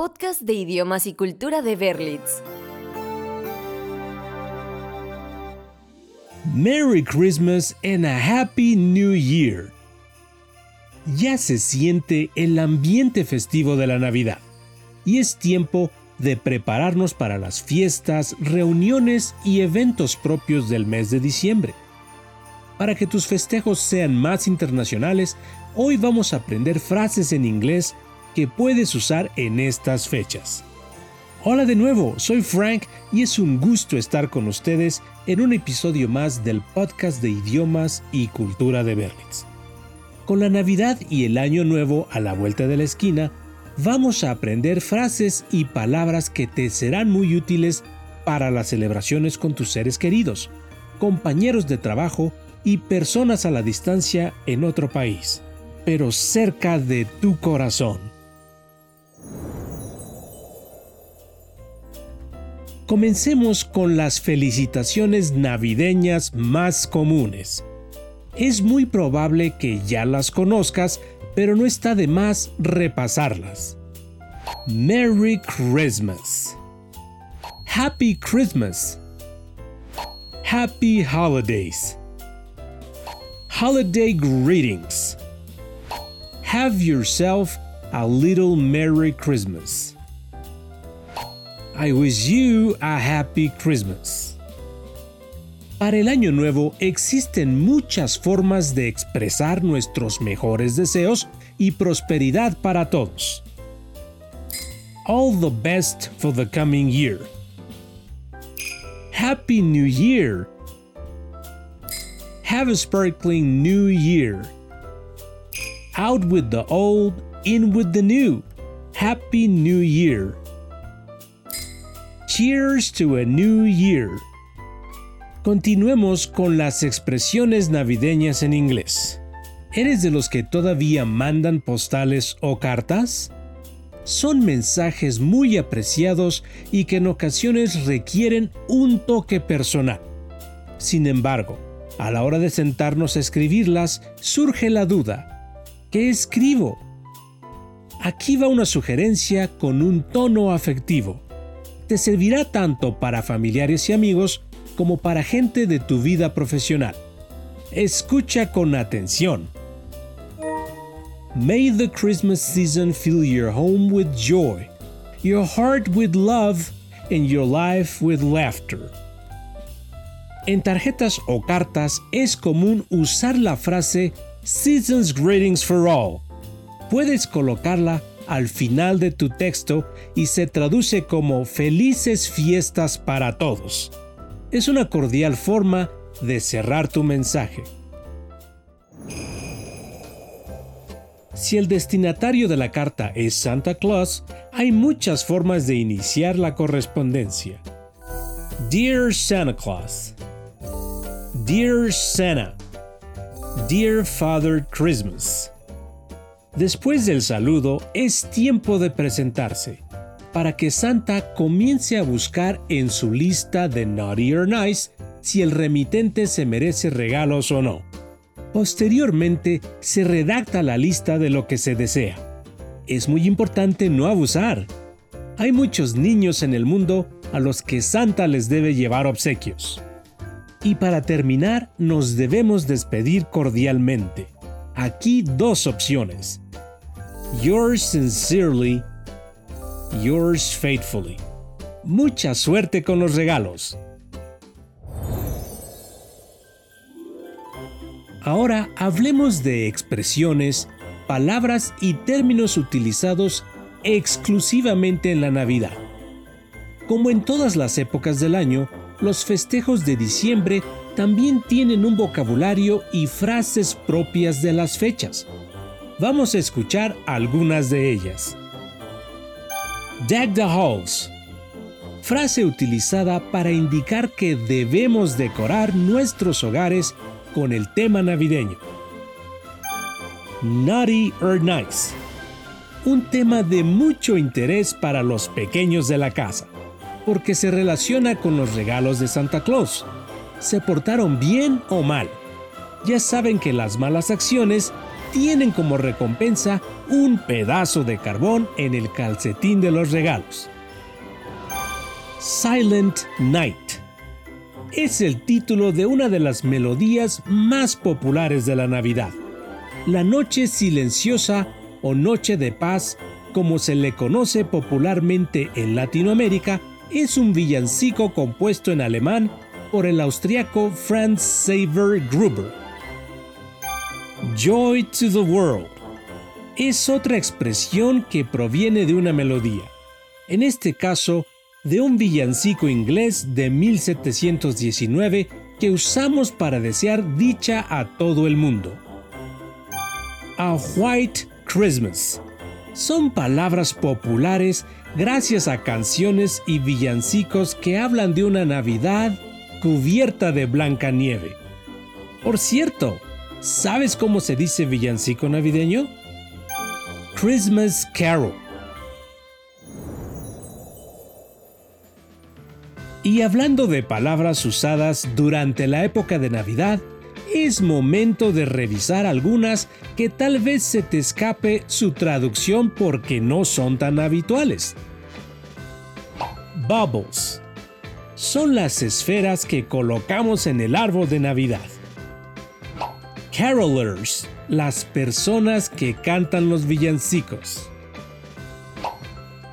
podcast de idiomas y cultura de Berlitz. Merry Christmas and a Happy New Year. Ya se siente el ambiente festivo de la Navidad y es tiempo de prepararnos para las fiestas, reuniones y eventos propios del mes de diciembre. Para que tus festejos sean más internacionales, hoy vamos a aprender frases en inglés que puedes usar en estas fechas. Hola de nuevo, soy Frank y es un gusto estar con ustedes en un episodio más del podcast de idiomas y cultura de Berlitz. Con la Navidad y el Año Nuevo a la vuelta de la esquina, vamos a aprender frases y palabras que te serán muy útiles para las celebraciones con tus seres queridos, compañeros de trabajo y personas a la distancia en otro país, pero cerca de tu corazón. Comencemos con las felicitaciones navideñas más comunes. Es muy probable que ya las conozcas, pero no está de más repasarlas. Merry Christmas. Happy Christmas. Happy Holidays. Holiday greetings. Have yourself a little Merry Christmas. I wish you a happy Christmas. Para el año nuevo existen muchas formas de expresar nuestros mejores deseos y prosperidad para todos. All the best for the coming year. Happy New Year. Have a sparkling new year. Out with the old, in with the new. Happy New Year. Cheers to a New Year. Continuemos con las expresiones navideñas en inglés. ¿Eres de los que todavía mandan postales o cartas? Son mensajes muy apreciados y que en ocasiones requieren un toque personal. Sin embargo, a la hora de sentarnos a escribirlas, surge la duda. ¿Qué escribo? Aquí va una sugerencia con un tono afectivo te servirá tanto para familiares y amigos como para gente de tu vida profesional. Escucha con atención. May the Christmas season fill your home with joy, your heart with love, and your life with laughter. En tarjetas o cartas es común usar la frase Season's Greetings for All. Puedes colocarla al final de tu texto y se traduce como felices fiestas para todos. Es una cordial forma de cerrar tu mensaje. Si el destinatario de la carta es Santa Claus, hay muchas formas de iniciar la correspondencia. Dear Santa Claus. Dear Santa. Dear Father Christmas. Después del saludo es tiempo de presentarse, para que Santa comience a buscar en su lista de Naughty or Nice si el remitente se merece regalos o no. Posteriormente se redacta la lista de lo que se desea. Es muy importante no abusar. Hay muchos niños en el mundo a los que Santa les debe llevar obsequios. Y para terminar, nos debemos despedir cordialmente aquí dos opciones. Yours sincerely, yours faithfully. Mucha suerte con los regalos. Ahora hablemos de expresiones, palabras y términos utilizados exclusivamente en la Navidad. Como en todas las épocas del año, los festejos de diciembre también tienen un vocabulario y frases propias de las fechas. Vamos a escuchar algunas de ellas. Deck the halls. Frase utilizada para indicar que debemos decorar nuestros hogares con el tema navideño. Naughty or Nice. Un tema de mucho interés para los pequeños de la casa, porque se relaciona con los regalos de Santa Claus se portaron bien o mal. ya saben que las malas acciones tienen como recompensa un pedazo de carbón en el calcetín de los regalos. Silent Night es el título de una de las melodías más populares de la Navidad. La Noche Silenciosa o Noche de Paz, como se le conoce popularmente en Latinoamérica, es un villancico compuesto en alemán por el austriaco Franz Xaver Gruber. Joy to the World es otra expresión que proviene de una melodía, en este caso de un villancico inglés de 1719 que usamos para desear dicha a todo el mundo. A White Christmas son palabras populares gracias a canciones y villancicos que hablan de una Navidad cubierta de blanca nieve. Por cierto, ¿sabes cómo se dice villancico navideño? Christmas Carol. Y hablando de palabras usadas durante la época de Navidad, es momento de revisar algunas que tal vez se te escape su traducción porque no son tan habituales. Bubbles. Son las esferas que colocamos en el árbol de Navidad. Carolers. Las personas que cantan los villancicos.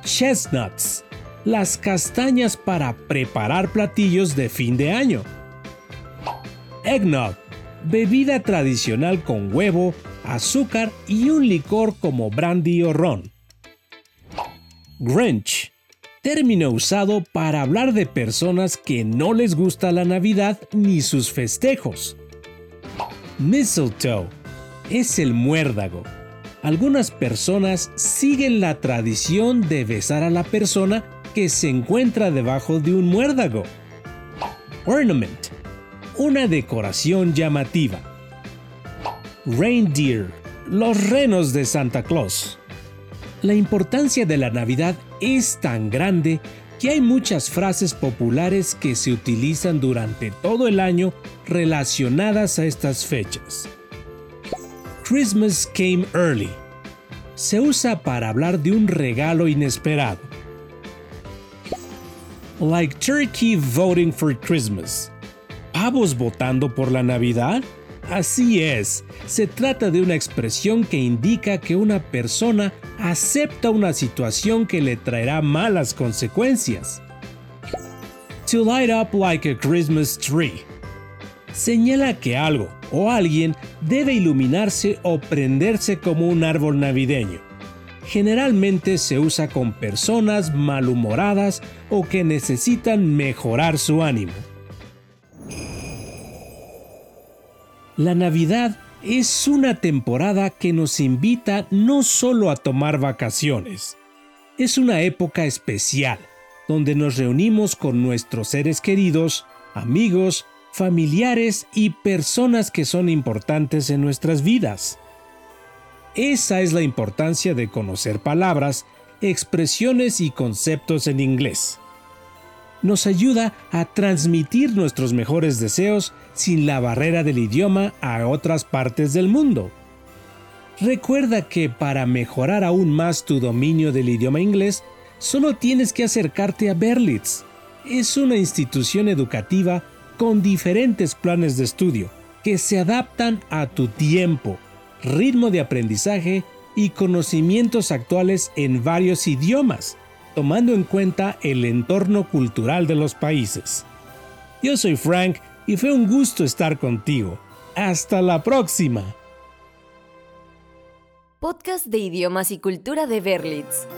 Chestnuts. Las castañas para preparar platillos de fin de año. Eggnog bebida tradicional con huevo, azúcar y un licor como brandy o ron. Grinch, término usado para hablar de personas que no les gusta la Navidad ni sus festejos. Mistletoe es el muérdago. Algunas personas siguen la tradición de besar a la persona que se encuentra debajo de un muérdago. Ornament una decoración llamativa. Reindeer, los renos de Santa Claus. La importancia de la Navidad es tan grande que hay muchas frases populares que se utilizan durante todo el año relacionadas a estas fechas. Christmas came early. Se usa para hablar de un regalo inesperado. Like turkey voting for Christmas pavos votando por la Navidad? Así es, se trata de una expresión que indica que una persona acepta una situación que le traerá malas consecuencias. To light up like a Christmas tree. Señala que algo o alguien debe iluminarse o prenderse como un árbol navideño. Generalmente se usa con personas malhumoradas o que necesitan mejorar su ánimo. La Navidad es una temporada que nos invita no solo a tomar vacaciones, es una época especial donde nos reunimos con nuestros seres queridos, amigos, familiares y personas que son importantes en nuestras vidas. Esa es la importancia de conocer palabras, expresiones y conceptos en inglés nos ayuda a transmitir nuestros mejores deseos sin la barrera del idioma a otras partes del mundo. Recuerda que para mejorar aún más tu dominio del idioma inglés, solo tienes que acercarte a Berlitz. Es una institución educativa con diferentes planes de estudio que se adaptan a tu tiempo, ritmo de aprendizaje y conocimientos actuales en varios idiomas tomando en cuenta el entorno cultural de los países. Yo soy Frank y fue un gusto estar contigo. Hasta la próxima. Podcast de idiomas y cultura de Berlitz.